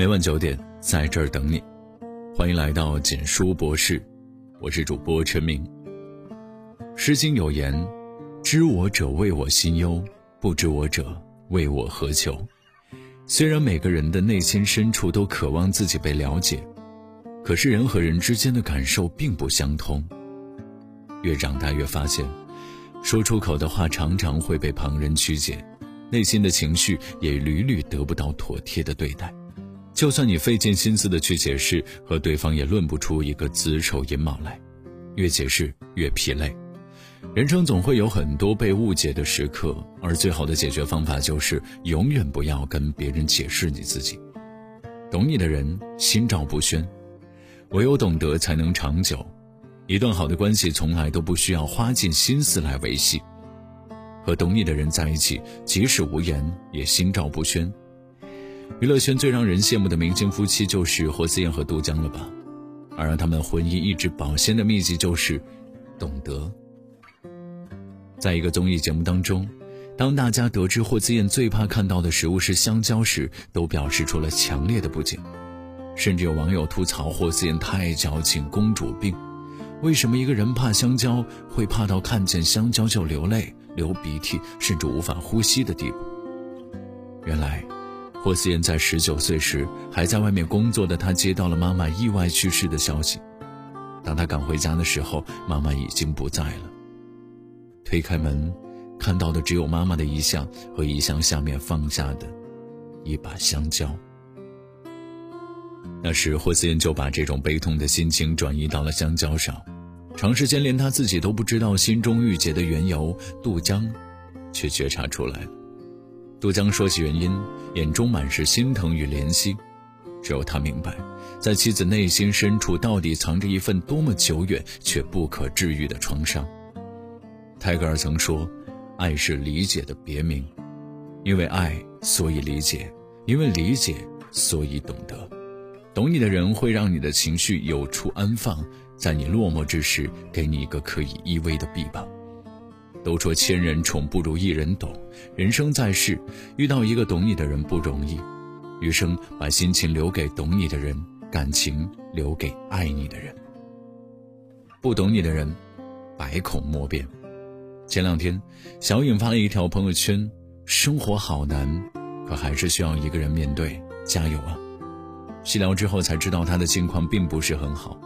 每晚九点，在这儿等你。欢迎来到简书博士，我是主播陈明。《诗经》有言：“知我者，谓我心忧；不知我者，谓我何求。”虽然每个人的内心深处都渴望自己被了解，可是人和人之间的感受并不相通。越长大越发现，说出口的话常常会被旁人曲解，内心的情绪也屡屡得不到妥帖的对待。就算你费尽心思的去解释，和对方也论不出一个子丑寅卯来，越解释越疲累。人生总会有很多被误解的时刻，而最好的解决方法就是永远不要跟别人解释你自己。懂你的人心照不宣，唯有懂得才能长久。一段好的关系从来都不需要花尽心思来维系。和懂你的人在一起，即使无言也心照不宣。娱乐圈最让人羡慕的明星夫妻就是霍思燕和杜江了吧？而让他们婚姻一直保鲜的秘籍就是懂得。在一个综艺节目当中，当大家得知霍思燕最怕看到的食物是香蕉时，都表示出了强烈的不解，甚至有网友吐槽霍思燕太矫情，公主病。为什么一个人怕香蕉会怕到看见香蕉就流泪、流鼻涕，甚至无法呼吸的地步？原来。霍思燕在十九岁时还在外面工作的她，接到了妈妈意外去世的消息。当她赶回家的时候，妈妈已经不在了。推开门，看到的只有妈妈的遗像和遗像下面放下的一把香蕉。那时，霍思燕就把这种悲痛的心情转移到了香蕉上。长时间连她自己都不知道心中郁结的缘由，杜江却觉察出来了。杜江说起原因，眼中满是心疼与怜惜。只有他明白，在妻子内心深处到底藏着一份多么久远却不可治愈的创伤。泰戈尔曾说：“爱是理解的别名，因为爱，所以理解；因为理解，所以懂得。懂你的人会让你的情绪有处安放，在你落寞之时，给你一个可以依偎的臂膀。”都说千人宠不如一人懂，人生在世，遇到一个懂你的人不容易。余生把心情留给懂你的人，感情留给爱你的人。不懂你的人，百口莫辩。前两天，小颖发了一条朋友圈：“生活好难，可还是需要一个人面对，加油啊！”细聊之后才知道，她的境况并不是很好。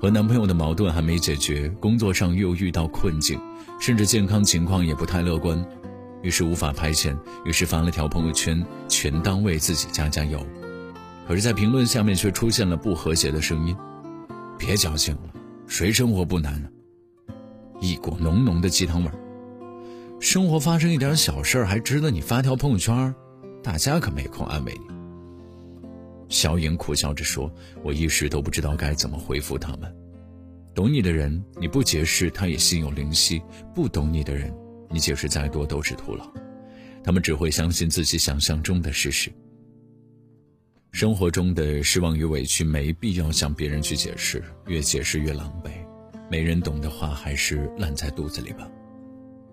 和男朋友的矛盾还没解决，工作上又遇到困境，甚至健康情况也不太乐观，于是无法排遣，于是发了条朋友圈，全当为自己加加油。可是，在评论下面却出现了不和谐的声音：“别矫情了，谁生活不难呢？”一股浓浓的鸡汤味儿。生活发生一点小事儿还值得你发条朋友圈？大家可没空安慰你。小颖苦笑着说：“我一时都不知道该怎么回复他们。懂你的人，你不解释他也心有灵犀；不懂你的人，你解释再多都是徒劳。他们只会相信自己想象中的事实。生活中的失望与委屈，没必要向别人去解释，越解释越狼狈。没人懂的话，还是烂在肚子里吧。”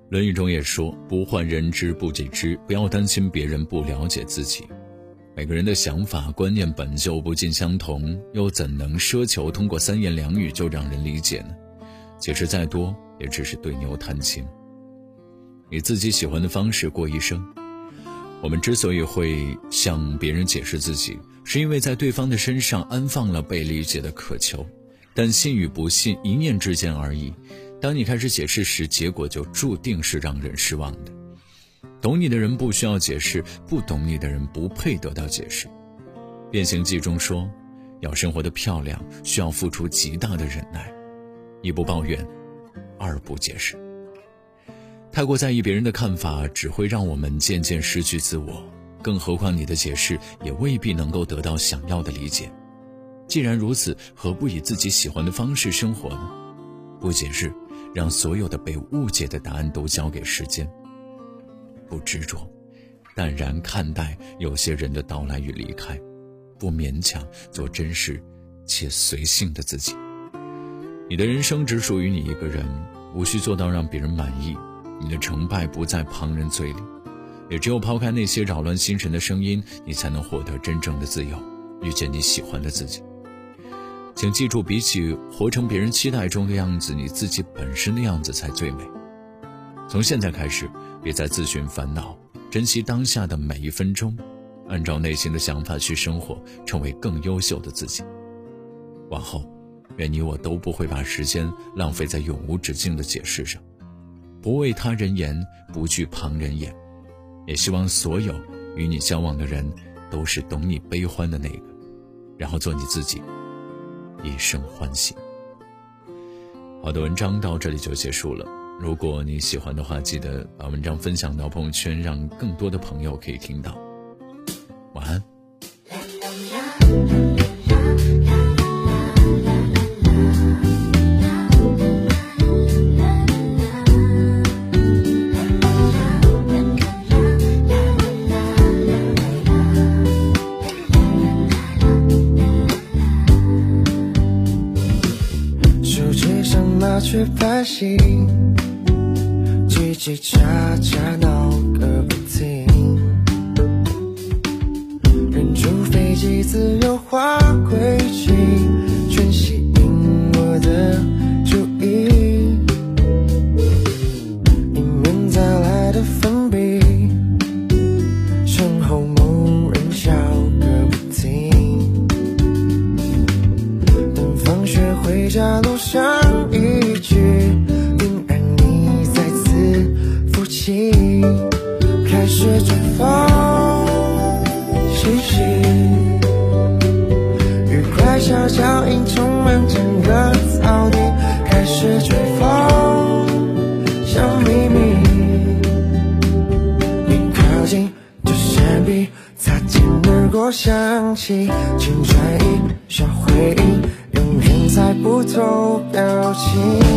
《论语》中也说：“不患人之不己知，不要担心别人不了解自己。”每个人的想法观念本就不尽相同，又怎能奢求通过三言两语就让人理解呢？解释再多，也只是对牛弹琴。以自己喜欢的方式过一生。我们之所以会向别人解释自己，是因为在对方的身上安放了被理解的渴求。但信与不信，一念之间而已。当你开始解释时，结果就注定是让人失望的。懂你的人不需要解释，不懂你的人不配得到解释。变形记中说，要生活的漂亮，需要付出极大的忍耐。一不抱怨，二不解释。太过在意别人的看法，只会让我们渐渐失去自我。更何况你的解释也未必能够得到想要的理解。既然如此，何不以自己喜欢的方式生活呢？不解释，让所有的被误解的答案都交给时间。不执着，淡然看待有些人的到来与离开，不勉强，做真实且随性的自己。你的人生只属于你一个人，无需做到让别人满意。你的成败不在旁人嘴里，也只有抛开那些扰乱心神的声音，你才能获得真正的自由，遇见你喜欢的自己。请记住，比起活成别人期待中的样子，你自己本身的样子才最美。从现在开始，别再自寻烦恼，珍惜当下的每一分钟，按照内心的想法去生活，成为更优秀的自己。往后，愿你我都不会把时间浪费在永无止境的解释上，不为他人言，不惧旁人眼。也希望所有与你交往的人，都是懂你悲欢的那个，然后做你自己。一生欢喜。好的文章到这里就结束了。如果你喜欢的话，记得把文章分享到朋友圈，让更多的朋友可以听到。晚安。去拍戏，叽叽喳喳闹个不停，人住飞机自由化轨迹，全吸引我的注意。迎面再来的粉笔，身后某人笑个不停。等放学回家路上。心开始追风细细，愉快小脚印充满整个草地。开始追风，小秘密，一靠近就闪避，擦肩而过想起青春一小回忆，永远猜不透表情。